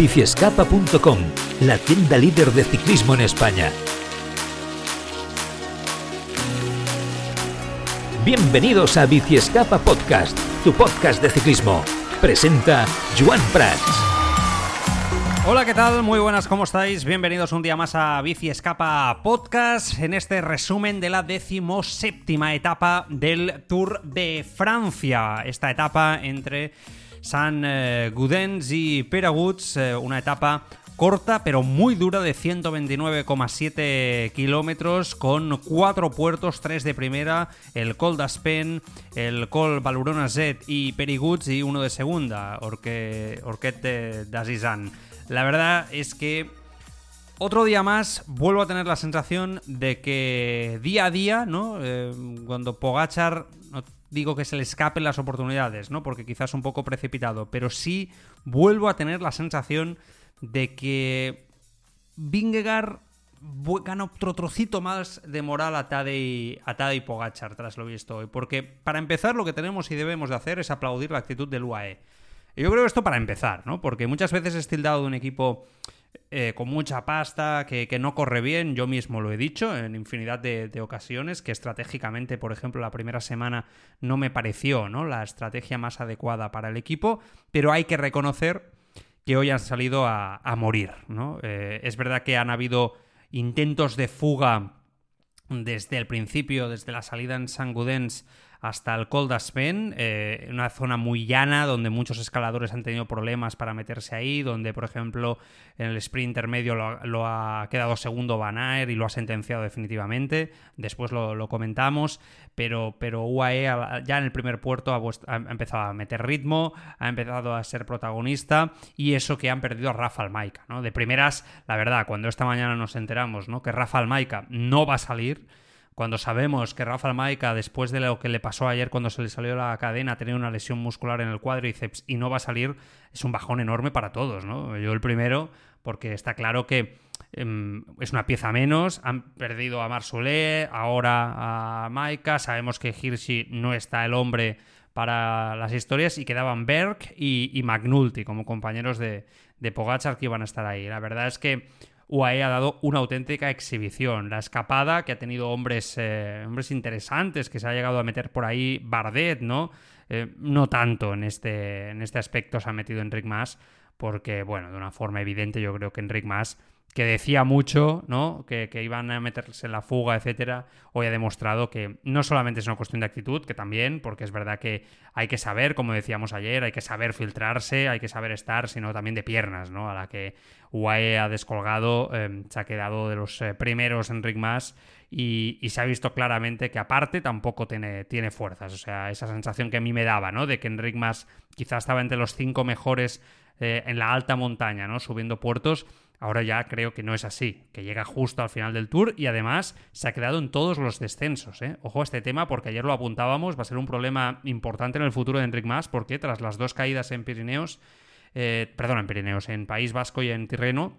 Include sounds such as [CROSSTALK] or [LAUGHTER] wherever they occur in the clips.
biciescapa.com, la tienda líder de ciclismo en España. Bienvenidos a Biciescapa Podcast, tu podcast de ciclismo. Presenta Joan Prats. Hola, ¿qué tal? Muy buenas, ¿cómo estáis? Bienvenidos un día más a Bici Escapa Podcast en este resumen de la decimoséptima etapa del Tour de Francia. Esta etapa entre San eh, Gudens y Peraguts, eh, una etapa corta pero muy dura de 129,7 kilómetros con cuatro puertos, tres de primera, el Col d'Aspen, el Col Valurona Z y Periguts y uno de segunda, Orque, Orquet d'Azizan. La verdad es que otro día más vuelvo a tener la sensación de que día a día, ¿no? Eh, cuando Pogachar digo que se le escapen las oportunidades, ¿no? Porque quizás un poco precipitado, pero sí vuelvo a tener la sensación de que Vingegaard gana otro trocito más de moral a Tadej, a y Pogachar tras lo visto hoy. Porque para empezar lo que tenemos y debemos de hacer es aplaudir la actitud del UAE. Y yo creo esto para empezar, ¿no? Porque muchas veces es tildado de un equipo eh, con mucha pasta, que, no corre bien, yo mismo lo he dicho en infinidad de, ocasiones, que estratégicamente, por ejemplo, la primera semana no me pareció ¿no? la estrategia más adecuada para el equipo, pero hay que reconocer que hoy han salido a, morir. ¿no? Eh, es verdad que han habido intentos de fuga desde el principio, desde la salida en San Gudens hasta el Col d'Aspen, eh, una zona muy llana donde muchos escaladores han tenido problemas para meterse ahí, donde por ejemplo en el sprint intermedio lo, ha quedado segundo Van y lo ha sentenciado definitivamente, después lo, comentamos, pero, pero UAE ya en el primer puerto ha, empezado a meter ritmo, ha empezado a ser protagonista y eso que han perdido a Rafa Almaica, ¿no? De primeras, la verdad, cuando esta mañana nos enteramos, ¿no? Que Rafa Almaica no va a salir, cuando sabemos que Rafa Maica, después de lo que le pasó ayer cuando se le salió la cadena, tenido una lesión muscular en el cuádriceps y no va a salir, es un bajón enorme para todos, ¿no? Yo el primero, porque está claro que em, es una pieza menos, han perdido a Marsolé, ahora a Maika, sabemos que Hirschi no está el hombre para las historias y quedaban Berg y, y McNulty como compañeros de, de Pogachar que iban a estar ahí. La verdad es que UAE ha dado una auténtica exhibición. La escapada que ha tenido hombres, eh, hombres interesantes, que se ha llegado a meter por ahí Bardet, ¿no? Eh, no tanto en este, en este aspecto se ha metido Enric Mas, porque, bueno, de una forma evidente yo creo que Enric Mas que decía mucho, ¿no? Que, iban a meterse en la fuga, etcétera, hoy ha demostrado que no solamente es una cuestión de actitud, que también, porque es verdad que hay que saber, como decíamos ayer, hay que saber filtrarse, hay que saber estar, sino también de piernas, ¿no? A la que UAE ha descolgado, em, se ha quedado de los eh, primeros en Mas y, se ha visto claramente que aparte tampoco tiene, tiene fuerzas. O sea, esa sensación que a mí me daba, ¿no? De que Enric Mas quizás estaba entre los cinco mejores eh, en la alta montaña, ¿no? Subiendo puertos Ahora ya creo que no es así, que llega justo al final del tour y además se ha quedado en todos los descensos. ¿eh? Ojo a este tema porque ayer lo apuntábamos, va a ser un problema importante en el futuro de Enric Mas porque tras las dos caídas en Pirineos, eh, perdón, en Pirineos, en País Vasco y en Tirreno,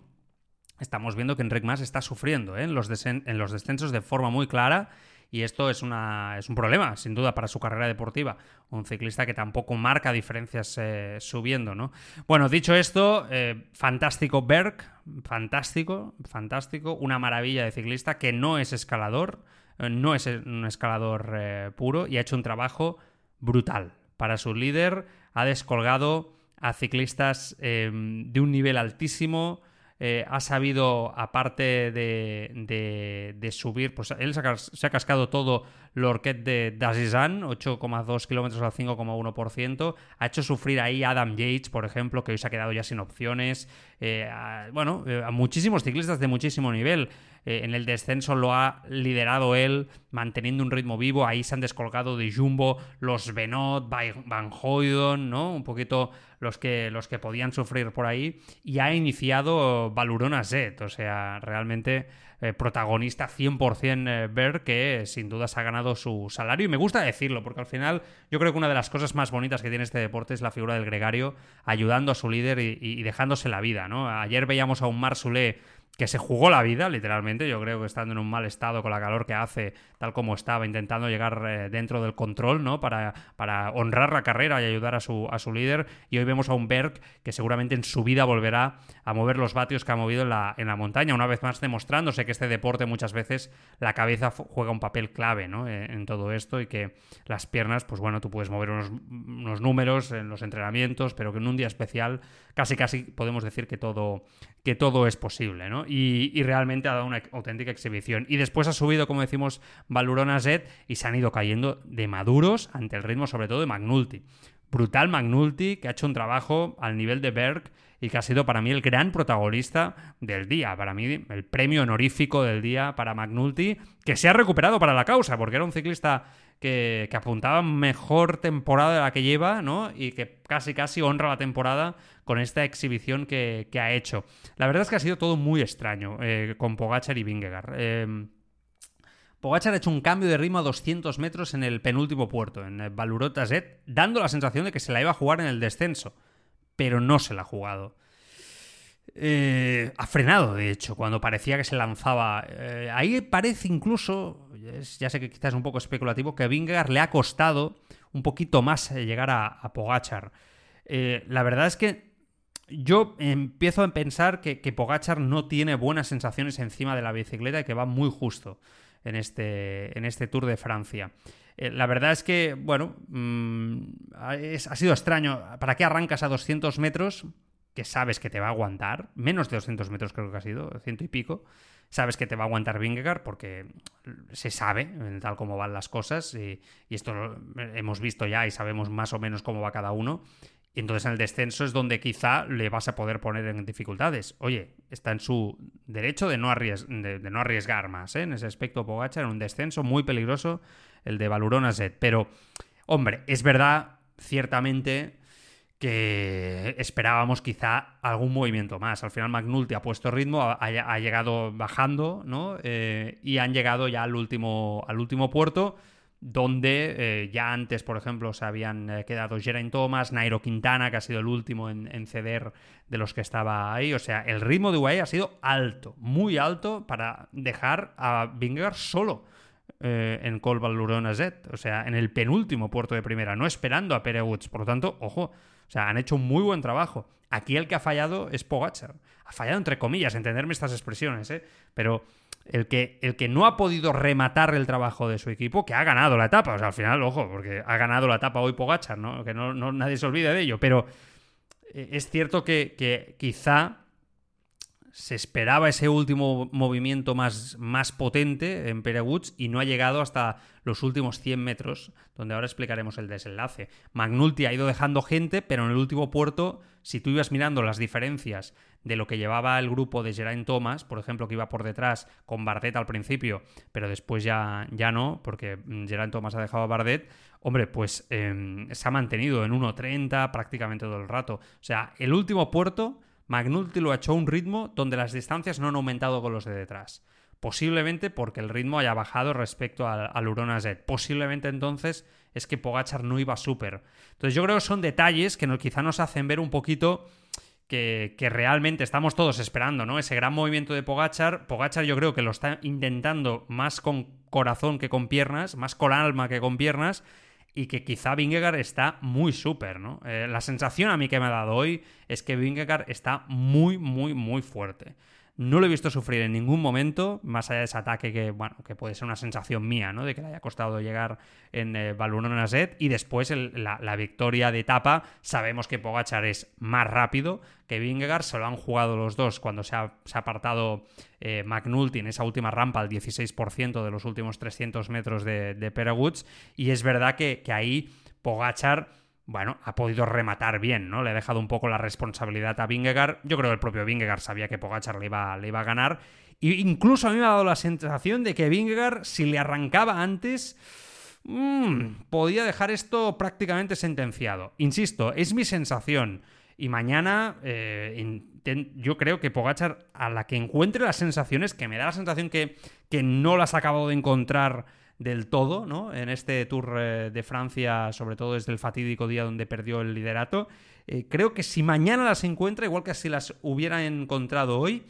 estamos viendo que Enric Mas está sufriendo ¿eh? en, los en los descensos de forma muy clara y esto es, una, es un problema, sin duda, para su carrera deportiva. Un ciclista que tampoco marca diferencias eh, subiendo, ¿no? Bueno, dicho esto, eh, fantástico Berg, fantástico, fantástico, una maravilla de ciclista que no es escalador, eh, no es un escalador puro y ha hecho un trabajo brutal. Para su líder ha descolgado a ciclistas de un nivel altísimo, eh, ha sabido, aparte de, subir, pues él se ha, cascado todo Lorquet de Dazizan, 8,2 kilómetros al 5,1%. Ha hecho sufrir ahí Adam Yates, por ejemplo, que hoy se ha quedado ya sin opciones. bueno, a muchísimos ciclistas de muchísimo nivel. Eh, en el descenso lo ha liderado él, manteniendo un ritmo vivo. Ahí se han descolgado de Jumbo los Benot, Van Hoydon, ¿no? Un poquito los que, los que podían sufrir por ahí. Y ha iniciado Valurona Z, o sea, realmente eh, protagonista 100% eh, Berg, que sin duda se ha ganado su salario. Y me gusta decirlo, porque al final yo creo que una de las cosas más bonitas que tiene este deporte es la figura del gregario, ayudando a su líder y, dejándose la vida, ¿no? Ayer veíamos a un Marsulé que se jugó la vida, literalmente. Yo creo que estando en un mal estado con la calor que hace, tal como estaba, intentando llegar eh, dentro del control, ¿no? Para, para honrar la carrera y ayudar a su, a su líder. Y hoy vemos a un Berg que seguramente en su vida volverá a mover los vatios que ha movido en la, en la montaña, una vez más demostrándose que este deporte muchas veces la cabeza juega un papel clave, ¿no? En, en todo esto y que las piernas, pues bueno, tú puedes mover unos, unos números en los entrenamientos, pero que en un día especial casi casi podemos decir que todo, que todo es posible, ¿no? Y, realmente ha dado una auténtica exhibición. Y después ha subido, como decimos, Valurona Z y se han ido cayendo de maduros ante el ritmo, sobre todo de Magnulti. Brutal Magnulti, que ha hecho un trabajo al nivel de Berg y que ha sido para mí el gran protagonista del día. Para mí, el premio honorífico del día para Magnulti, que se ha recuperado para la causa, porque era un ciclista que, apuntaba mejor temporada de la que lleva, ¿no? Y que casi casi honra la temporada con esta exhibición que, ha hecho. La verdad es que ha sido todo muy extraño eh, con Pogachar y Vingegaard. Eh, Pogachar ha hecho un cambio de ritmo a 200 metros en el penúltimo puerto, en Valurota Z, dando la sensación de que se la iba a jugar en el descenso, pero no se la ha jugado. Eh, ha frenado, de hecho, cuando parecía que se lanzaba. Eh, ahí parece incluso, ya sé que quizás es un poco especulativo, que a Vingegaard le ha costado un poquito más eh, llegar a, Pogachar. la verdad es que yo empiezo a pensar que, Pogachar no tiene buenas sensaciones encima de la bicicleta y que va muy justo en este, en este Tour de Francia. la verdad es que, bueno, mm, ha sido extraño. ¿Para qué arrancas a 200 metros? Que sabes que te va a aguantar, menos de 200 metros creo que ha sido, ciento y pico, sabes que te va a aguantar Vingegaard porque se sabe tal como van las cosas y, esto lo hemos visto ya y sabemos más o menos cómo va cada uno. Y entonces en el descenso es donde quizá le vas a poder poner en dificultades. Oye, está en su derecho de no, de, no arriesgar más ¿eh? en ese aspecto Pogacar, en un descenso muy peligroso, el de Valurona Z. Pero, hombre, es verdad, ciertamente, que esperábamos quizá algún movimiento más. Al final McNulty ha puesto ritmo, ha, llegado bajando, ¿no? Eh, y han llegado ya al último, al último puerto, donde eh, ya antes, por ejemplo, se habían eh, quedado Geraint Thomas, Nairo Quintana, que ha sido el último en, ceder de los que estaba ahí. O sea, el ritmo de UAE ha sido alto, muy alto, para dejar a Vingegaard solo. en Colval Lurona Z, o sea, en el penúltimo puerto de primera, no esperando a Pere Woods. Por lo tanto, ojo, o sea, han hecho un muy buen trabajo. Aquí el que ha fallado es Pogachar. Ha fallado entre comillas, entenderme estas expresiones, ¿eh? Pero el que, el que no ha podido rematar el trabajo de su equipo, que ha ganado la etapa. O sea, al final, ojo, porque ha ganado la etapa hoy Pogachar, ¿no? Que no, nadie se olvide de ello. Pero eh, es cierto que, que quizá se esperaba ese último movimiento más, más potente en Pere Woods y no ha llegado hasta los últimos 100 metros, donde ahora explicaremos el desenlace. Magnulti ha ido dejando gente, pero en el último puerto, si tú ibas mirando las diferencias de lo que llevaba el grupo de Geraint Thomas, por ejemplo, que iba por detrás con Bardet al principio, pero después ya, ya no, porque Geraint Thomas ha dejado a Bardet, hombre, pues em, se ha mantenido en 1.30 prácticamente todo el rato. O sea, el último puerto Magnulti lo ha hecho a un ritmo donde las distancias no han aumentado con los de detrás. Posiblemente porque el ritmo haya bajado respecto al, Urona Z. Posiblemente entonces es que Pogachar no iba súper. Entonces yo creo que son detalles que quizá nos hacen ver un poquito que, realmente estamos todos esperando, ¿no? Ese gran movimiento de Pogachar. Pogachar yo creo que lo está intentando más con corazón que con piernas, más con alma que con piernas y que quizá Vingegaard está muy súper, ¿no? Eh, la sensación a mí que me ha dado hoy es que Vingegaard está muy, muy, muy fuerte. No lo he visto sufrir en ningún momento, más allá de ese ataque que, bueno, que puede ser una sensación mía, ¿no? De que le haya costado llegar en eh, Balurona Y después la, victoria de etapa, sabemos que Pogachar es más rápido que Vingegaard, se lo han jugado los dos cuando se ha, apartado eh, McNulty en esa última rampa al 16% de los últimos 300 metros de, de. Y es verdad que, que ahí Pogachar bueno, ha podido rematar bien, ¿no? Le ha dejado un poco la responsabilidad a Vingegaard. Yo creo que el propio Vingegaard sabía que Pogachar le iba, le iba a ganar. E incluso a mí me ha dado la sensación de que Vingegaard, si le arrancaba antes, mmm, podía dejar esto prácticamente sentenciado. Insisto, es mi sensación. Y mañana eh, yo creo que Pogachar, a la que encuentre las sensaciones, que me da la sensación que, que no las ha acabado de encontrar del todo, ¿no? En este Tour eh, de Francia, sobre todo desde el fatídico día donde perdió el liderato. Eh, creo que si mañana las encuentra, igual que si las hubiera encontrado hoy,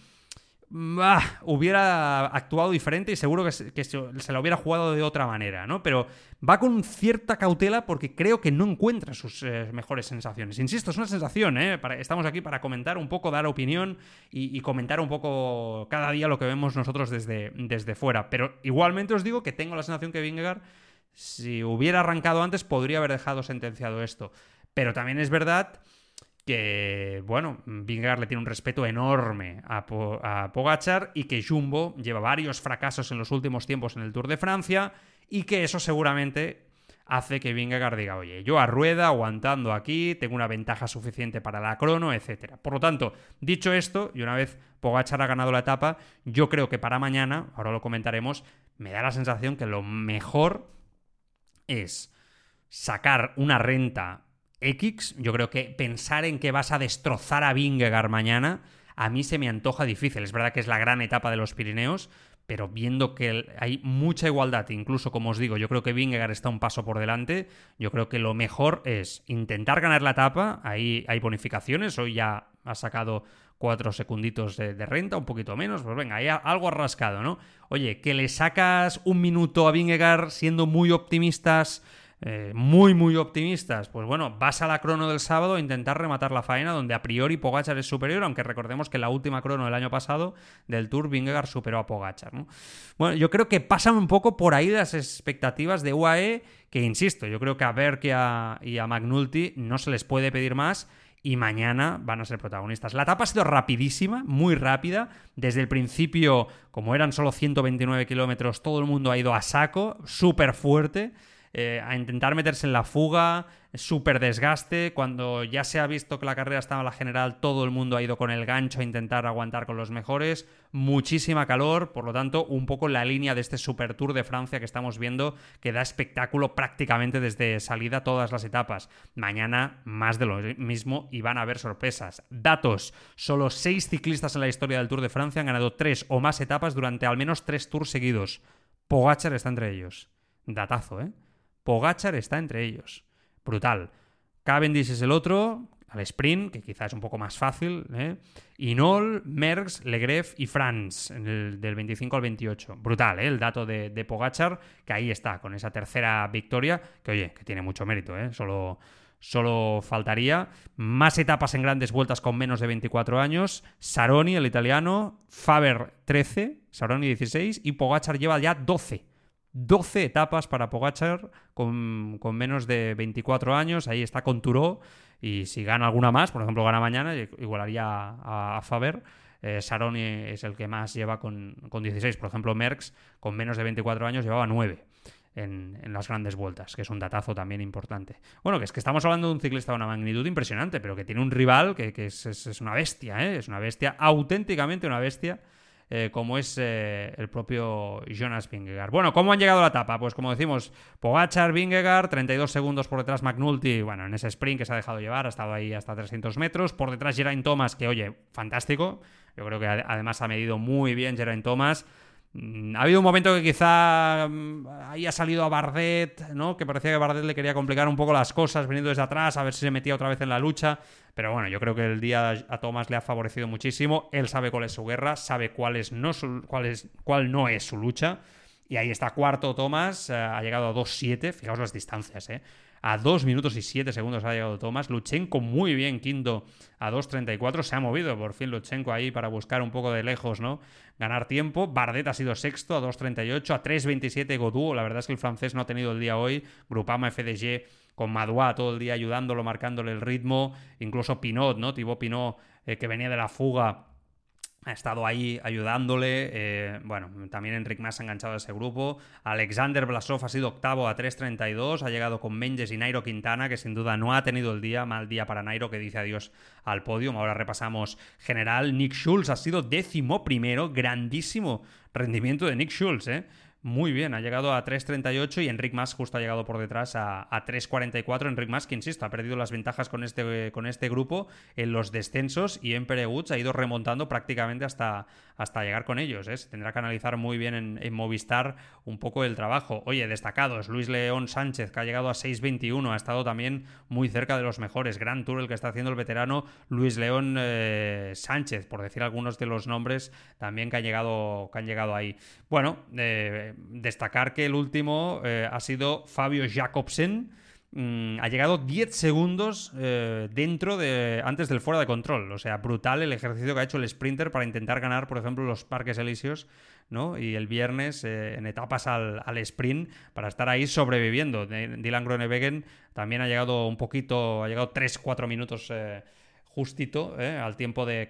hubiera actuado diferente y seguro que, se, se, la hubiera jugado de otra manera, ¿no? Pero va con cierta cautela porque creo que no encuentra sus eh, mejores sensaciones. Insisto, es una sensación, ¿eh? estamos aquí para comentar un poco, dar opinión y, comentar un poco cada día lo que vemos nosotros desde, desde fuera. Pero igualmente os digo que tengo la sensación que Vingegaard, si hubiera arrancado antes, podría haber dejado sentenciado esto. Pero también es verdad que, bueno, Vingegaard le tiene un respeto enorme a, Pogachar y que Jumbo lleva varios fracasos en los últimos tiempos en el Tour de Francia y que eso seguramente hace que Vingegaard diga, oye, yo a rueda, aguantando aquí, tengo una ventaja suficiente para la crono, etc. Por lo tanto, dicho esto, y una vez Pogachar ha ganado la etapa, yo creo que para mañana, ahora lo comentaremos, me da la sensación que lo mejor es sacar una renta X, yo creo que pensar en que vas a destrozar a Vingegaard mañana, a mí se me antoja difícil. Es verdad que es la gran etapa de los Pirineos, pero viendo que hay mucha igualdad, incluso como os digo, yo creo que Vingegaard está un paso por delante, yo creo que lo mejor es intentar ganar la etapa, ahí hay bonificaciones, hoy ya ha sacado cuatro secunditos de, renta, un poquito menos, pues venga, hay algo rascado, ¿no? Oye, que le sacas un minuto a Vingegaard siendo muy optimistas eh, muy, muy optimistas, pues bueno, vas a la crono del sábado a intentar rematar la faena, donde a priori Pogachar es superior, aunque recordemos que la última crono del año pasado del Tour Vingegaard superó a Pogachar. ¿no? Bueno, yo creo que pasan un poco por ahí las expectativas de UAE, que insisto, yo creo que a Berk y a, y a McNulty no se les puede pedir más y mañana van a ser protagonistas. La etapa ha sido rapidísima, muy rápida. Desde el principio, como eran solo 129 kilómetros, todo el mundo ha ido a saco, súper fuerte. Eh, a intentar meterse en la fuga, súper desgaste. Cuando ya se ha visto que la carrera estaba en la general, todo el mundo ha ido con el gancho a intentar aguantar con los mejores. Muchísima calor, por lo tanto, un poco la línea de este Super Tour de Francia que estamos viendo, que da espectáculo prácticamente desde salida todas las etapas. Mañana más de lo mismo y van a haber sorpresas. Datos: solo seis ciclistas en la historia del Tour de Francia han ganado tres o más etapas durante al menos tres tours seguidos. Pogachar está entre ellos. Datazo, ¿eh? Pogachar está entre ellos. Brutal. Cavendish es el otro, al sprint, que quizás es un poco más fácil. ¿eh? Inol, Merckx, Legref y Franz, del 25 al 28. Brutal, ¿eh? el dato de, Pogachar, que ahí está, con esa tercera victoria, que oye, que tiene mucho mérito, ¿eh? solo, solo faltaría. Más etapas en grandes vueltas con menos de 24 años. Saroni, el italiano, Faber 13, Saroni 16 y Pogachar lleva ya 12. 12 etapas para Pogachar con, menos de 24 años. Ahí está con Turó. Y si gana alguna más, por ejemplo, gana mañana, igualaría a, Faber. Eh, Saroni es el que más lleva con, 16. Por ejemplo, Merckx, con menos de 24 años, llevaba 9 en, las grandes vueltas, que es un datazo también importante. Bueno, que es que estamos hablando de un ciclista de una magnitud impresionante, pero que tiene un rival que, es, es, una bestia, ¿eh? es una bestia, auténticamente una bestia eh, como es eh, el propio Jonas Vingegaard. Bueno, ¿cómo han llegado a la etapa? Pues como decimos, Pogachar, Vingegaard, 32 segundos por detrás McNulty, bueno, en ese sprint que se ha dejado llevar, ha estado ahí hasta 300 metros, por detrás Geraint Thomas, que oye, fantástico, yo creo que además ha medido muy bien Geraint Thomas, ha habido un momento que quizá mm, haya salido a Bardet, ¿no? Que parecía que Bardet le quería complicar un poco las cosas viniendo desde atrás, a ver si se metía otra vez en la lucha. Pero bueno, yo creo que el día a Thomas le ha favorecido muchísimo. Él sabe cuál es su guerra, sabe cuál, es no, cuál, es, cuál no es su lucha. Y ahí está cuarto Thomas, eh, ha llegado a 2-7. Fijaos las distancias, ¿eh? A 2 minutos y 7 segundos ha llegado Thomas. Luchenko muy bien, quinto a 2.34. Se ha movido por fin Luchenko ahí para buscar un poco de lejos, ¿no? Ganar tiempo. Bardet ha sido sexto a 2.38. A 3.27 Godú. La verdad es que el francés no ha tenido el día hoy. Grupama FDG con Madua todo el día ayudándolo, marcándole el ritmo. Incluso Pinot, ¿no? Thibaut Pinot, eh, que venía de la fuga ha estado ahí ayudándole. Eh, bueno, también Enric Mas ha enganchado a ese grupo. Alexander Blasov ha sido octavo a 3.32. Ha llegado con Menges y Nairo Quintana, que sin duda no ha tenido el día. Mal día para Nairo, que dice adiós al podio. Ahora repasamos general. Nick Schulz ha sido décimo primero. Grandísimo rendimiento de Nick Schulz, ¿eh? Muy bien, ha llegado a 3.38 y Enric Mas justo ha llegado por detrás a, 3.44. Enric Mas, que insisto, ha perdido las ventajas con este, con este grupo en los descensos y en Woods ha ido remontando prácticamente hasta, hasta llegar con ellos. ¿eh? Se tendrá que analizar muy bien en, Movistar un poco el trabajo. Oye, destacados, Luis León Sánchez, que ha llegado a 6.21, ha estado también muy cerca de los mejores. Gran tour el que está haciendo el veterano Luis León eh, Sánchez, por decir algunos de los nombres también que han llegado, que han llegado ahí. Bueno, eh, destacar que el último ha sido Fabio Jacobsen Mm, ha llegado 10 segundos eh, dentro de antes del fuera de control. O sea, brutal el ejercicio que ha hecho el sprinter para intentar ganar, por ejemplo, los Parques Elíseos, ¿no? Y el viernes eh, en etapas al, sprint para estar ahí sobreviviendo. Dylan Groenewegen también ha llegado un poquito, ha llegado 3-4 minutos. Eh, justito ¿eh? al tiempo de,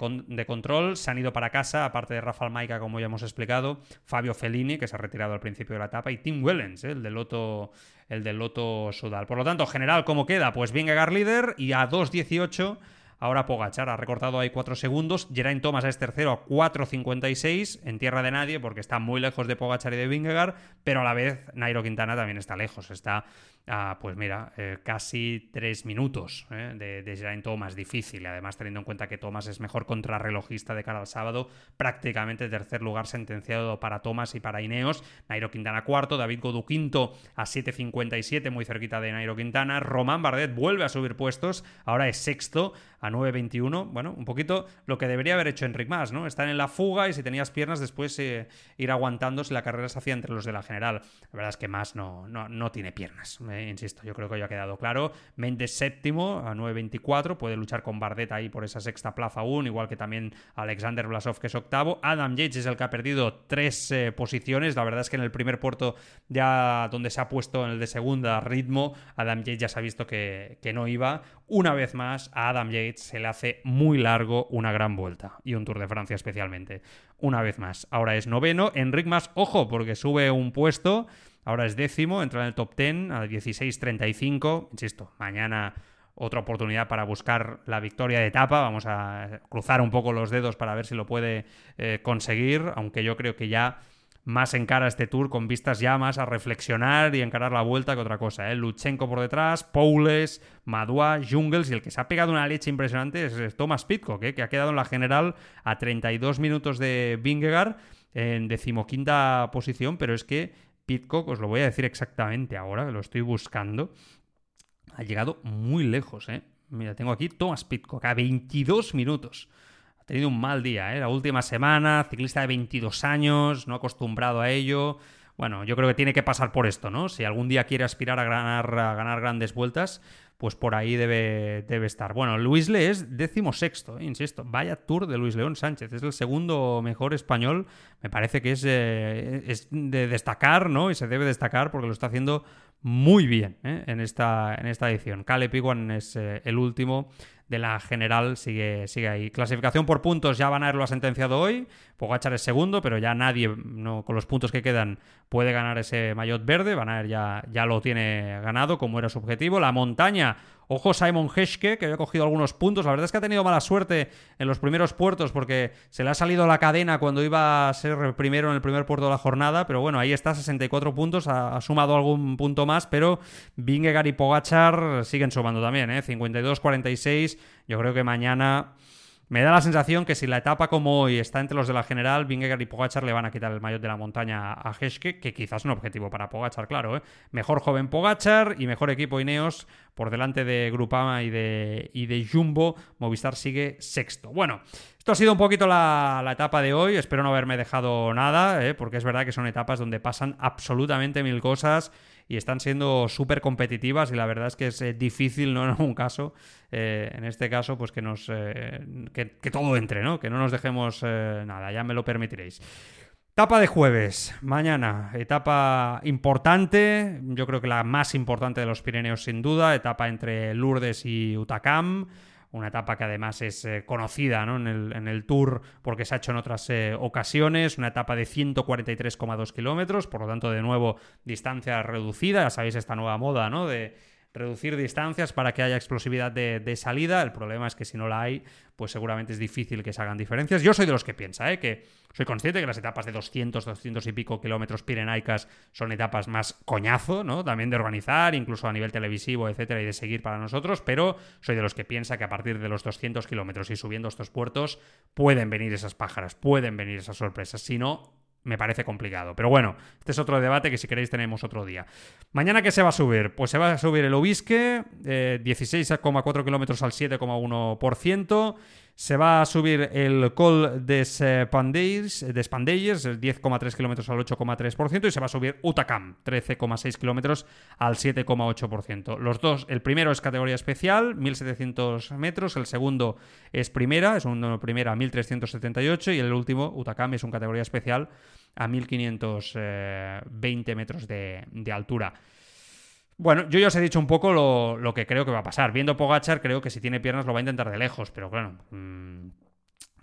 control. Se han ido para casa, aparte de Rafael Maica, como ya hemos explicado, Fabio Fellini, que se ha retirado al principio de la etapa, y Tim Wellens, ¿eh? el del Loto, el del Loto Sudal. Por lo tanto, general, ¿cómo queda? Pues Vingegaard líder y a 2.18 Ahora Pogachar ha recortado ahí 4 segundos. Geraint Thomas es tercero a 4.56 en tierra de nadie porque está muy lejos de Pogachar y de Vingegaard, pero a la vez Nairo Quintana también está lejos. Está pues mira, eh, casi tres minutos eh, de, de Geraint Thomas, difícil. Además, teniendo en cuenta que Thomas es mejor contrarrelojista de cara al sábado, prácticamente tercer lugar sentenciado para Thomas y para Ineos. Nairo Quintana cuarto, David Godu quinto a 7.57, muy cerquita de Nairo Quintana. Román Bardet vuelve a subir puestos, ahora es sexto a 9.21. Bueno, un poquito lo que debería haber hecho Enric Mas, ¿no? Estar en la fuga y si tenías piernas, después eh, ir aguantando si la carrera se hacía entre los de la general. La verdad es que Mas no, no, no tiene piernas insisto, yo creo que ya ha quedado claro. Mendes séptimo a 9.24, puede luchar con Bardet ahí por esa sexta plaza aún, igual que también Alexander Blasov, que es octavo. Adam Yates es el que ha perdido tres eh, posiciones. La verdad es que en el primer puerto, ya donde se ha puesto en el de segunda ritmo, Adam Yates ya se ha visto que, que no iba. Una vez más, a Adam Yates se le hace muy largo una gran vuelta, y un Tour de Francia especialmente. Una vez más, ahora es noveno. Enric Mas, ojo, porque sube un puesto. Ahora es décimo, entra en el top 10 a 16.35. Insisto, mañana otra oportunidad para buscar la victoria de etapa. Vamos a cruzar un poco los dedos para ver si lo puede eh, conseguir, aunque yo creo que ya más encara este tour con vistas ya más a reflexionar y encarar la vuelta que otra cosa. ¿eh? Luchenko por detrás, Poules, Madua, Jungles y el que se ha pegado una leche impresionante es Thomas Pitcock, ¿eh? que ha quedado en la general a 32 minutos de Vingegaard en decimoquinta posición, pero es que Pitcock, os lo voy a decir exactamente ahora, que lo estoy buscando, ha llegado muy lejos, ¿eh? Mira, tengo aquí Thomas Pitcock a 22 minutos. Tenido un mal día, ¿eh? La última semana, ciclista de 22 años, no acostumbrado a ello. Bueno, yo creo que tiene que pasar por esto, ¿no? Si algún día quiere aspirar a ganar, a ganar grandes vueltas, pues por ahí debe, debe estar. Bueno, Luis Le es décimo sexto, eh, insisto, vaya tour de Luis León Sánchez, es el segundo mejor español, me parece que es, eh, es de destacar, ¿no? Y se debe destacar porque lo está haciendo muy bien ¿eh? en, esta, en esta edición. Caleb Iwan es el último de la general sigue, sigue ahí. Clasificación por puntos, ya Van Aert lo ha sentenciado hoy. Pogachar es segundo, pero ya nadie, no, con los puntos que quedan, puede ganar ese maillot verde. Van Aert ya, ya lo tiene ganado, como era su objetivo. La montaña, Ojo Simon Heschke, que había cogido algunos puntos. La verdad es que ha tenido mala suerte en los primeros puertos porque se le ha salido la cadena cuando iba a ser primero en el primer puerto de la jornada. Pero bueno, ahí está, 64 puntos. Ha, sumado algún punto más, pero Vingegaard y Pogachar siguen sumando también, ¿eh? 52-46. Yo creo que mañana me da la sensación que si la etapa como hoy está entre los de la general, Vingegaard y Pogachar le van a quitar el maillot de la montaña a Heschke, que quizás es un objetivo para Pogachar, claro. ¿eh? Mejor joven Pogachar y mejor equipo Ineos por delante de Grupama y de, y de Jumbo. Movistar sigue sexto. Bueno, esto ha sido un poquito la, etapa de hoy. Espero no haberme dejado nada, ¿eh? porque es verdad que son etapas donde pasan absolutamente mil cosas y están siendo súper competitivas y la verdad es que es eh, difícil, ¿no? [LAUGHS] En algún caso, eh, en este caso, pues que nos eh, que, todo entre, ¿no? Que no nos dejemos nada, ya me lo permitiréis. Etapa de jueves, mañana, etapa importante, yo creo que la más importante de los Pirineos sin duda, etapa entre Lourdes y Utacam, una etapa que además es eh, conocida en, el, Tour porque se ha hecho en otras eh, ocasiones, una etapa de 143,2 kilómetros, por lo tanto, de nuevo, distancia reducida, ya sabéis esta nueva moda, ¿no? De reducir distancias para que haya explosividad de, salida. El problema es que si no la hay, pues seguramente es difícil que se hagan diferencias. Yo soy de los que piensa, ¿eh? que soy consciente que las etapas de 200, 200 y pico kilómetros pirenaicas son etapas más coñazo, ¿no? También de organizar, incluso a nivel televisivo, etcétera, y de seguir para nosotros, pero soy de los que piensa que a partir de los 200 kilómetros y subiendo estos puertos pueden venir esas pájaras, pueden venir esas sorpresas. Si no, me parece complicado. Pero bueno, este es otro debate que si queréis tenemos otro día. Mañana, ¿qué se va a subir? Pues se va a subir el Obisque, eh, 16,4 kilómetros al 7,1%. Se va a subir el Col des Pandeirs, el 10,3 kilómetros al 8,3%, y se va a subir Utacam, 13,6 kilómetros al 7,8%. Los dos, el primero es categoría especial, 1.700 metros, el segundo es primera, es una primera 1.378, y el último, Utacam, es una categoría especial a 1.520 metros de, de altura. Bueno, yo ya os he dicho un poco lo, que creo que va a pasar. Viendo Pogachar, creo que si tiene piernas lo va a intentar de lejos, pero bueno, mm,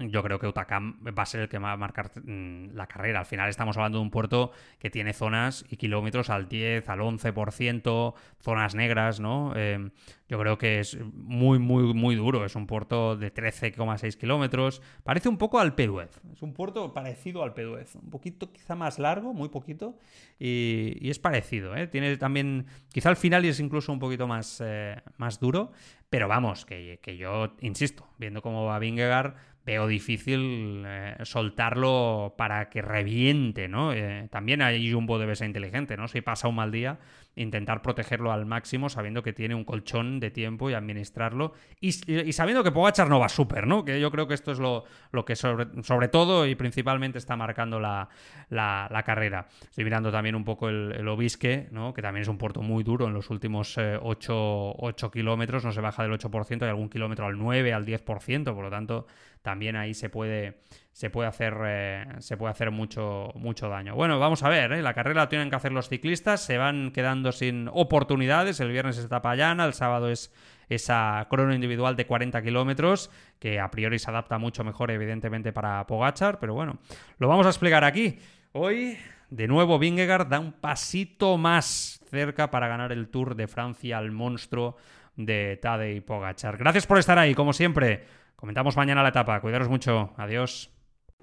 yo creo que Utakam va a ser el que va a marcar mm, la carrera. Al final estamos hablando de un puerto que tiene zonas y kilómetros al 10, al 11%, zonas negras, ¿no? Em, yo creo que es muy, muy, muy duro. Es un puerto de 13,6 kilómetros. Parece un poco al Peduez. Es un puerto parecido al Peduez. Un poquito quizá más largo, muy poquito. Y, es parecido, ¿eh? Tiene también... Quizá al final es incluso un poquito más, eh, más duro. Pero vamos, que, que yo insisto, viendo cómo va Vingegaard veo difícil eh, soltarlo para que reviente, ¿no? Eh, también hay Jumbo debe ser inteligente, ¿no? Si pasa un mal día, intentar protegerlo al máximo sabiendo que tiene un colchón de tiempo y administrarlo y, sabiendo que Pogachar no va súper, ¿no? Que yo creo que esto es lo, lo que sobre, todo y principalmente está marcando la, la, carrera. Estoy mirando también un poco el, Obisque, ¿no? Que también es un puerto muy duro en los últimos 8, eh, kilómetros, no se baja del 8%, hay algún kilómetro al 9, al 10%, por lo tanto también ahí se puede, se puede hacer, eh, se puede hacer mucho, mucho daño. Bueno, vamos a ver, ¿eh? la carrera la tienen que hacer los ciclistas, se van quedando sin oportunidades, el viernes es etapa llana, el sábado es esa crono individual de 40 kilómetros, que a priori se adapta mucho mejor, evidentemente, para Pogachar, pero bueno, lo vamos a explicar aquí. Hoy, de nuevo, Vingegaard da un pasito más cerca para ganar el Tour de Francia al monstruo de Tadej Pogachar. Gracias por estar ahí, como siempre. Comentamos mañana la etapa. Cuidaros mucho. Adiós.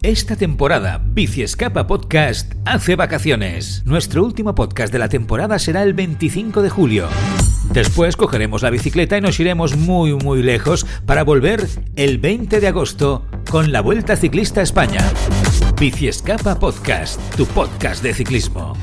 Esta temporada, Bici Escapa Podcast hace vacaciones. Nuestro último podcast de la temporada será el 25 de julio. Después cogeremos la bicicleta y nos iremos muy muy lejos para volver el 20 de agosto con la Vuelta Ciclista a España. Bici Escapa Podcast, tu podcast de ciclismo.